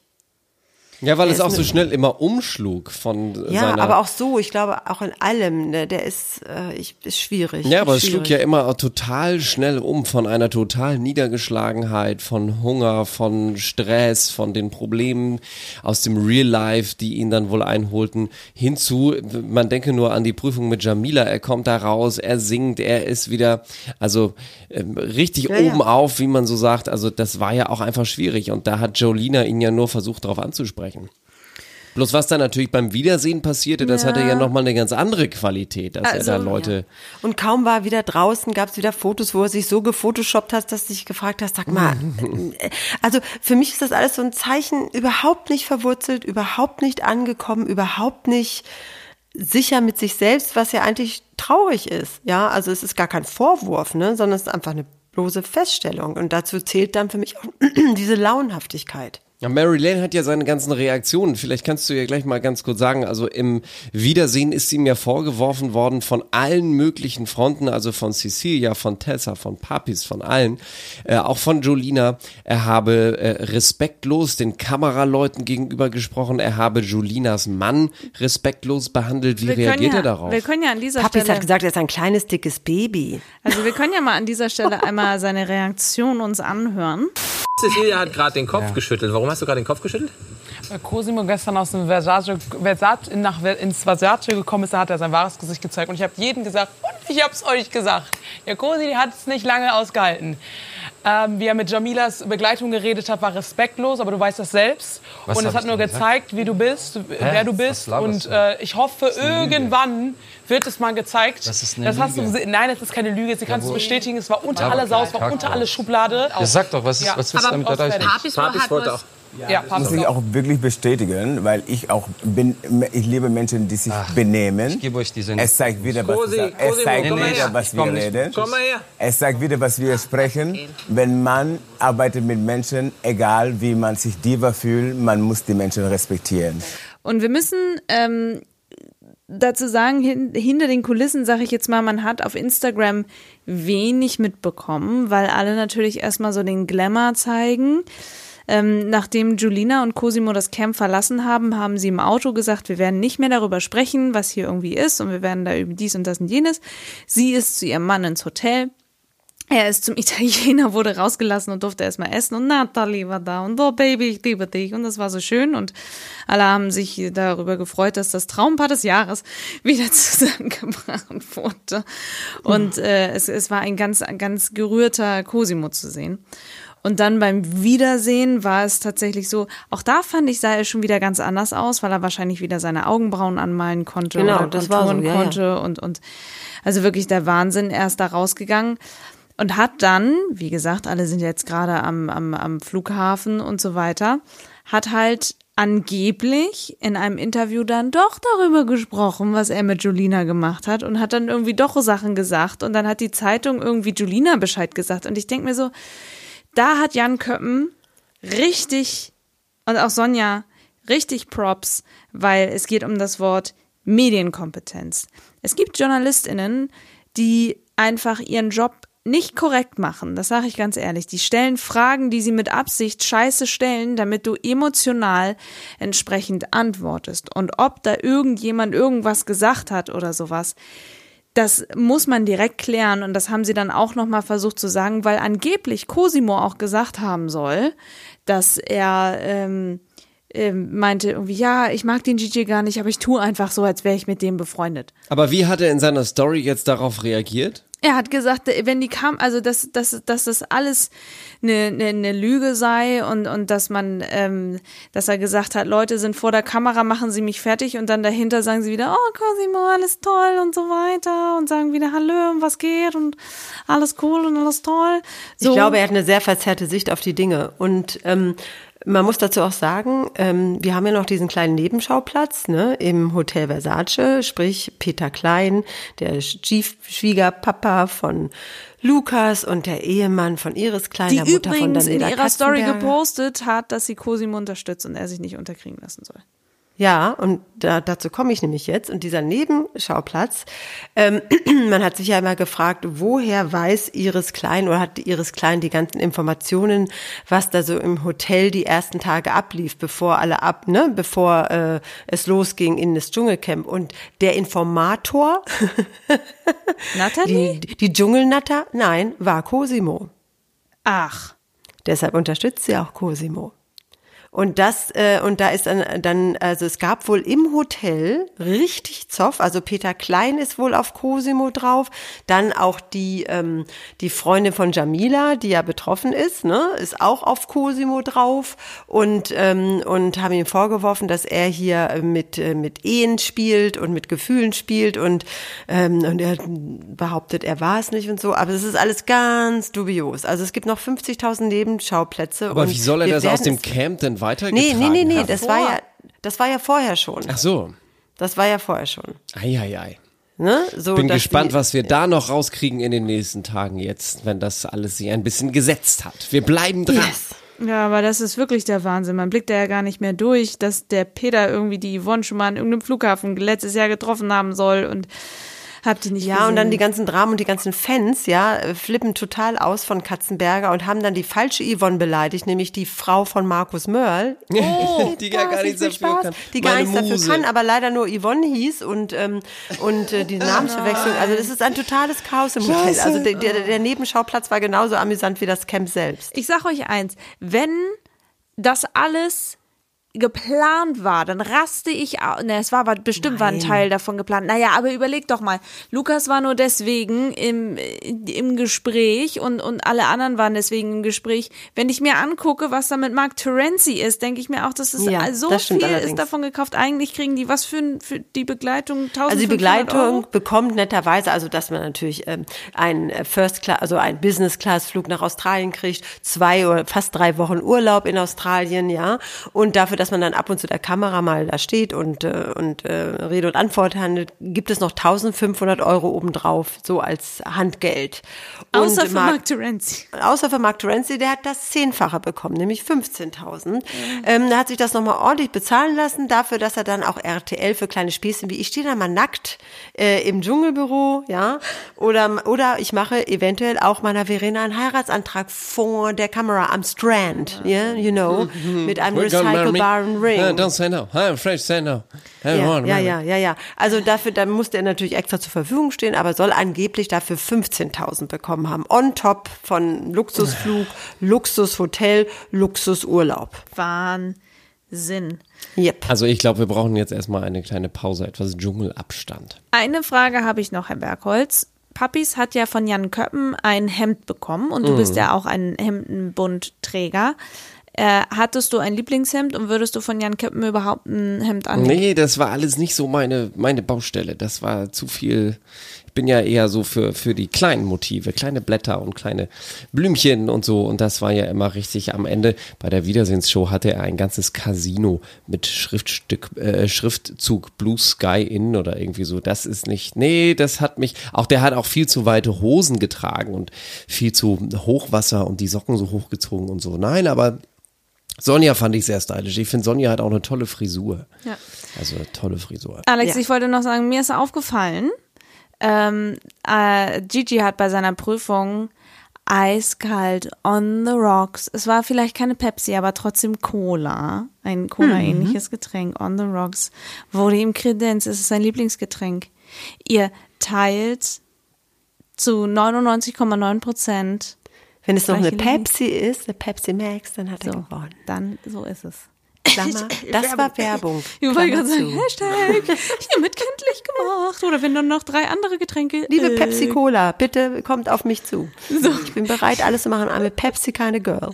Ja, weil Der es auch so schnell immer umschlug von Ja, seiner aber auch so, ich glaube auch in allem, ne, der ist, äh, ich, ist schwierig. Ja, aber es schwierig. schlug ja immer total schnell um von einer totalen Niedergeschlagenheit, von Hunger, von Stress, von den Problemen aus dem Real Life, die ihn dann wohl einholten, hinzu, man denke nur an die Prüfung mit Jamila, er kommt da raus, er singt, er ist wieder, also ähm, richtig Ja, ja. oben auf, wie man so sagt, also das war ja auch einfach schwierig und da hat Jolina ihn ja nur versucht darauf anzusprechen. Bloß was dann natürlich beim Wiedersehen passierte, das Ja. hatte ja nochmal eine ganz andere Qualität, dass Also, er da Leute Und kaum war er wieder draußen, gab es wieder Fotos, wo er sich so gefotoshoppt hat, dass du dich gefragt hast, sag mal, also für mich ist das alles so ein Zeichen, überhaupt nicht verwurzelt, überhaupt nicht angekommen, überhaupt nicht sicher mit sich selbst, was ja eigentlich traurig ist. Ja, also es ist gar kein Vorwurf, ne, sondern es ist einfach eine bloße Feststellung. Und dazu zählt dann für mich auch diese Launhaftigkeit. Ja, Mary Lane hat ja seine ganzen Reaktionen. Vielleicht kannst du ja gleich mal ganz kurz sagen. Also im Wiedersehen ist ihm ja vorgeworfen worden von allen möglichen Fronten, also von Cecilia, von Tessa, von Papis, von allen, äh, auch von Jolina. Er habe äh, respektlos den Kameraleuten gegenüber gesprochen. Er habe Jolinas Mann respektlos behandelt. Wie Wir reagiert ja, er darauf? Wir können ja an dieser Papis Stelle. hat gesagt, er ist ein kleines, dickes Baby. Also wir können ja mal an dieser Stelle einmal seine Reaktion uns anhören. Cecilia hat gerade den Kopf geschüttelt. Warum hast du gerade den Kopf geschüttelt? Weil Cosimo gestern aus dem Versace, Versace nach, ins Versace gekommen ist, da hat er sein wahres Gesicht gezeigt. Und ich habe jedem gesagt, und ich habe es euch gesagt. Der Cosi hat es nicht lange ausgehalten. Ähm, wie er mit Jamilas Begleitung geredet hat, war respektlos, aber du weißt das selbst. Was und es hat nur gezeigt, wie du bist, wer du bist. Und du? äh, ich hoffe, irgendwann wird es mal gezeigt. Das ist eine das hast du, Lüge. nein, das ist keine Lüge. Sie kannst es wo- bestätigen. Es war unter Aber aller Sau, es war unter alle Schublade. Ja, sag doch, was ist- was willst du damit erreichen? Papis, Papis wollte auch- Ja, muss Papis ich auch. wirklich bestätigen, weil ich auch bin, ich liebe Menschen, die sich benehmen. Ich gebe euch diese. Es zeigt wieder, was, Cosi, wir, es zeigt mal wieder, was wir reden. Komm mal her. Es zeigt wieder, was wir sprechen. Wenn man arbeitet mit Menschen, egal wie man sich diva fühlt, man muss die Menschen respektieren. Und wir müssen ähm, dazu sagen, hin, hinter den Kulissen sage ich jetzt mal, man hat auf Instagram wenig mitbekommen, weil alle natürlich erstmal so den Glamour zeigen. Ähm, nachdem Julina und Cosimo das Camp verlassen haben, haben sie im Auto gesagt, wir werden nicht mehr darüber sprechen, was hier irgendwie ist und wir werden da über dies und das und jenes. Sie ist zu ihrem Mann ins Hotel. Er ist zum Italiener, wurde rausgelassen und durfte erstmal essen und Natalie war da und oh Baby, ich liebe dich und das war so schön und alle haben sich darüber gefreut, dass das Traumpaar des Jahres wieder zusammengebracht wurde und äh, es, es war ein ganz, ganz gerührter Cosimo zu sehen. Und dann beim Wiedersehen war es tatsächlich so, auch da fand ich, sah er schon wieder ganz anders aus, weil er wahrscheinlich wieder seine Augenbrauen anmalen konnte Genau, oder das war so, konturen ja, ja. konnte und, und also wirklich der Wahnsinn. Er ist da rausgegangen und hat dann, wie gesagt, alle sind jetzt gerade am, am, am Flughafen und so weiter, hat halt angeblich in einem Interview dann doch darüber gesprochen, was er mit Julina gemacht hat und hat dann irgendwie doch Sachen gesagt und dann hat die Zeitung irgendwie Julina Bescheid gesagt und ich denke mir so, da hat Jan Köppen richtig und auch Sonja richtig Props, weil es geht um das Wort Medienkompetenz. Es gibt JournalistInnen, die einfach ihren Job nicht korrekt machen, das sage ich ganz ehrlich. Die stellen Fragen, die sie mit Absicht scheiße stellen, damit du emotional entsprechend antwortest. Und ob da irgendjemand irgendwas gesagt hat oder sowas, das muss man direkt klären und das haben sie dann auch noch mal versucht zu sagen, weil angeblich Cosimo auch gesagt haben soll, dass er ähm, ähm, meinte irgendwie, ja, ich mag den Gigi gar nicht, aber ich tue einfach so, als wäre ich mit dem befreundet. Aber wie hat er in seiner Story jetzt darauf reagiert? Er hat gesagt, wenn die kam, also dass, dass, dass das alles eine, eine, eine Lüge sei und, und dass man, ähm, dass er gesagt hat, Leute sind vor der Kamera, machen sie mich fertig und dann dahinter sagen sie wieder, oh Cosimo, alles toll und so weiter und sagen wieder Hallo und was geht und alles cool und alles toll. So. Ich glaube, er hat eine sehr verzerrte Sicht auf die Dinge. Und ähm, man muss dazu auch sagen, ähm, wir haben ja noch diesen kleinen Nebenschauplatz ne, im Hotel Versace, sprich Peter Klein, der Schwiegerpapa von Lukas und der Ehemann von Iris Klein, die der Mutter von übrigens in Daniela ihrer Story gepostet hat, dass sie Cosimo unterstützt und er sich nicht unterkriegen lassen soll. Ja, und da, dazu komme ich nämlich jetzt. Und dieser Nebenschauplatz, ähm, man hat sich ja immer gefragt, woher weiß Iris Klein oder hat Iris Klein die ganzen Informationen, was da so im Hotel die ersten Tage ablief, bevor alle ab, ne, bevor äh, es losging in das Dschungelcamp. Und der Informator, Natalie? die, die Dschungelnatter, nein, war Cosimo. Ach. Deshalb unterstützt sie auch Cosimo. Und das, äh, und da ist dann, dann, also es gab wohl im Hotel richtig Zoff. Also Peter Klein ist wohl auf Cosimo drauf. Dann auch die, ähm, die Freundin von Jamila, die ja betroffen ist, ne, ist auch auf Cosimo drauf und, ähm, und haben ihm vorgeworfen, dass er hier mit, äh, mit Ehen spielt und mit Gefühlen spielt und, ähm, und er behauptet, er war es nicht und so. Aber es ist alles ganz dubios. Also es gibt noch 50.000 Nebenschauplätze. Aber und wie soll er das aus dem Camp denn weitergetragen nee, nee, nee, haben? das war ja, das war ja vorher schon. Ach so. Das war ja vorher schon. Eieiei. Ne? So, Bin gespannt, die- was wir da noch rauskriegen in den nächsten Tagen jetzt, wenn das alles sich ein bisschen gesetzt hat. Wir bleiben dran. Ja, aber das ist wirklich der Wahnsinn. Man blickt da ja gar nicht mehr durch, dass der Peter irgendwie die Yvonne schon mal an irgendeinem Flughafen letztes Jahr getroffen haben soll und habt ihr nicht Ja, gesehen. und dann die ganzen Dramen und die ganzen Fans, ja, äh, flippen total aus von Katzenberger und haben dann die falsche Yvonne beleidigt, nämlich die Frau von Markus Mörl. Oh, die gar, gar nichts dafür Spaß. kann. Die gar nichts dafür kann, aber leider nur Yvonne hieß und, ähm, und äh, die Namensverwechslung. Also das ist ein totales Chaos im Hotel. Scheiße. Also der, der, der Nebenschauplatz war genauso amüsant wie das Camp selbst. Ich sag euch eins, wenn das alles geplant war, dann raste ich au- Ne, es war aber bestimmt war ein Teil davon geplant. Naja, aber überleg doch mal. Lukas war nur deswegen im, im Gespräch und, und alle anderen waren deswegen im Gespräch. Wenn ich mir angucke, was da mit Mark Terenzi ist, denke ich mir auch, dass es Ja, so das viel allerdings. ist davon gekauft. Eigentlich kriegen die was für, für die Begleitung 1500 Also die Begleitung Euro? bekommt netterweise, also dass man natürlich ähm, einen äh, First Class, also einen Business Class Flug nach Australien kriegt, zwei oder fast drei Wochen Urlaub in Australien, ja, und dafür, dass man dann ab und zu der Kamera mal da steht und äh, und äh, Rede und Antwort handelt, gibt es noch 1500 Euro obendrauf, so als Handgeld. Und Außer für Mark Terenzi. Außer für Mark Terenzi, der hat das Zehnfache bekommen, nämlich 15.000. Ähm, da hat sich das nochmal ordentlich bezahlen lassen, dafür, dass er dann auch RTL für kleine Späßchen, wie ich stehe da mal nackt äh, im Dschungelbüro, ja, oder, oder ich mache eventuell auch meiner Verena einen Heiratsantrag vor der Kamera am Strand, yeah, you know, mit einem We're recycelbaren Ring. Uh, don't say no. I'm afraid say no. I Ja, ja, ja, ja, ja. Also dafür, da musste er natürlich extra zur Verfügung stehen, aber soll angeblich dafür 15.000 bekommen haben. On top von Luxusflug, Luxushotel, Luxusurlaub. Wahnsinn. Yep. Also ich glaube, wir brauchen jetzt erstmal eine kleine Pause, etwas Dschungelabstand. Eine Frage habe ich noch, Herr Bergholz. Papis hat ja von Jan Köppen ein Hemd bekommen und du Mhm. bist ja auch ein Hemdenbundträger. Äh, hattest du ein Lieblingshemd und würdest du von Jan Köppen überhaupt ein Hemd annehmen? Nee, das war alles nicht so meine, meine Baustelle. Das war zu viel. Ich bin ja eher so für, für die kleinen Motive, kleine Blätter und kleine Blümchen und so. Und das war ja immer richtig. Am Ende bei der Wiedersehensshow hatte er ein ganzes Casino mit Schriftstück, äh, Schriftzug Blue Sky Inn oder irgendwie so. Das ist nicht, nee, das hat mich, auch der hat auch viel zu weite Hosen getragen und viel zu Hochwasser und die Socken so hochgezogen und so. Nein, aber Sonja fand ich sehr stylisch. Ich finde, Sonja hat auch eine tolle Frisur. Ja. Also eine tolle Frisur. Alex, Ja. ich wollte noch sagen, mir ist aufgefallen, ähm, äh, Gigi hat bei seiner Prüfung eiskalt on the rocks. Es war vielleicht keine Pepsi, aber trotzdem Cola. Ein Cola-ähnliches Getränk, on the rocks. Wurde ihm Kredenz, es ist sein Lieblingsgetränk. Ihr teilt zu 99,9 Prozent. Wenn es noch eine. Pepsi ist, eine Pepsi Max, dann hat er So, gewonnen. dann so ist es. Klammer, das war Werbung. Ich wollte gerade sagen. Hashtag, hiermit kenntlich gemacht. Oder wenn dann noch drei andere Getränke. Liebe äh, Pepsi Cola, bitte kommt auf mich zu. Ich bin bereit, alles zu machen. I'm a Pepsi kind of girl.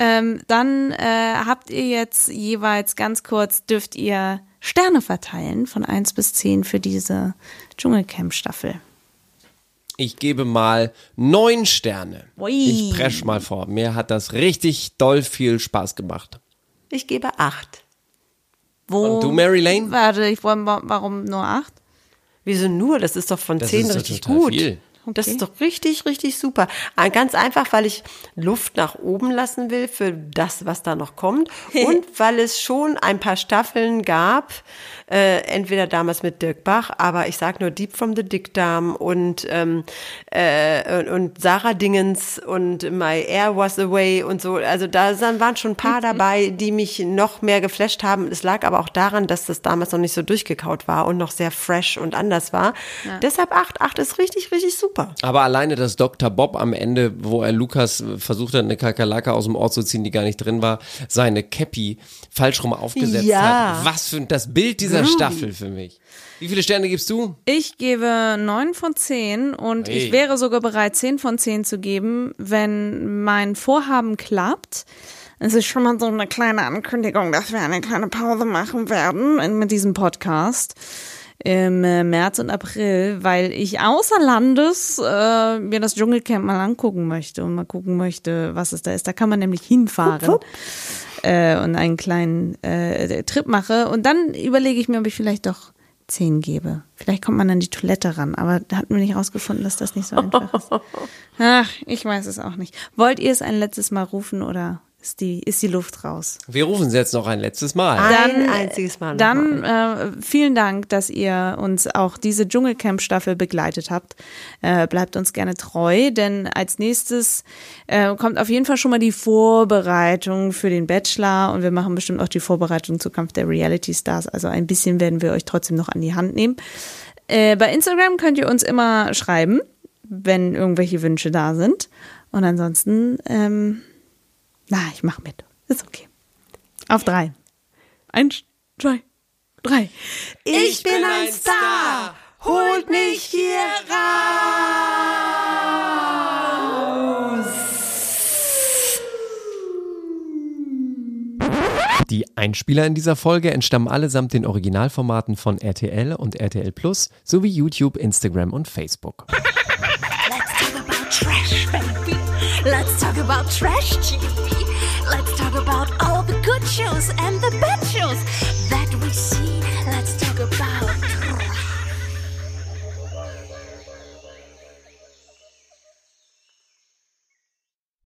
Ähm, dann äh, habt ihr jetzt jeweils ganz kurz, dürft ihr Sterne verteilen von 1 bis 10 für diese Dschungelcamp-Staffel. Ich gebe mal neun Sterne. Ui. Ich presch mal vor. Mir hat das richtig doll viel Spaß gemacht. Ich gebe acht. Wo? Und du, Mary Lane? Warte, ich wollte, warum nur 8? Wieso nur? Das ist doch von Das zehn ist doch richtig total gut. viel. Das ist doch richtig, richtig super. Ah, Ganz einfach, weil ich Luft nach oben lassen will für das, was da noch kommt. Und weil es schon ein paar Staffeln gab, äh, entweder damals mit Dirk Bach, aber ich sag nur Deep from the Dickdarm und, ähm, äh, und, und Sarah Dingens und My Air Was Away und so. Also da waren schon ein paar dabei, die mich noch mehr geflasht haben. Es lag aber auch daran, dass das damals noch nicht so durchgekaut war und noch sehr fresh und anders war. Ja. Deshalb 8, 8 ist richtig, richtig super. Aber alleine, dass Dr. Bob am Ende, wo er Lukas versucht hat, eine Kakerlake aus dem Ort zu ziehen, die gar nicht drin war, seine Cappy falsch rum aufgesetzt Ja. hat. Was für das Bild dieser Groovy. Staffel für mich. Wie viele Sterne gibst du? Ich gebe 9 von 10 und Hey. ich wäre sogar bereit, 10 von 10 zu geben, wenn mein Vorhaben klappt. Es ist schon mal so eine kleine Ankündigung, dass wir eine kleine Pause machen werden mit diesem Podcast im äh, März und April, weil ich außer Landes äh, mir das Dschungelcamp mal angucken möchte und mal gucken möchte, was es da ist. Da kann man nämlich hinfahren äh, und einen kleinen äh, Trip mache. Und dann überlege ich mir, ob ich vielleicht doch 10 gebe. Vielleicht kommt man an die Toilette ran, aber da hatten wir nicht rausgefunden, dass das nicht so einfach ist. Ach, ich weiß es auch nicht. Wollt ihr es ein letztes Mal rufen oder ist die, ist die Luft raus? Wir rufen sie jetzt noch ein letztes Mal. Ein einziges Mal. Dann äh, vielen Dank, dass ihr uns auch diese Dschungelcamp-Staffel begleitet habt. Äh, bleibt uns gerne treu, denn als nächstes äh, kommt auf jeden Fall schon mal die Vorbereitung für den Bachelor und wir machen bestimmt auch die Vorbereitung zu Kampf der Reality Stars. Also ein bisschen werden wir euch trotzdem noch an die Hand nehmen. Äh, bei Instagram könnt ihr uns immer schreiben, wenn irgendwelche Wünsche da sind. Und ansonsten, ähm, na, ich mach mit. Ist okay. Auf drei. Eins, zwei, drei. Ich bin ein Star, holt mich hier raus. Die Einspieler in dieser Folge entstammen allesamt den Originalformaten von RTL und RTL Plus sowie YouTube, Instagram und Facebook. Let's talk about trash, baby. Let's talk about trash TV. Let's talk about all the good shows and the bad shows.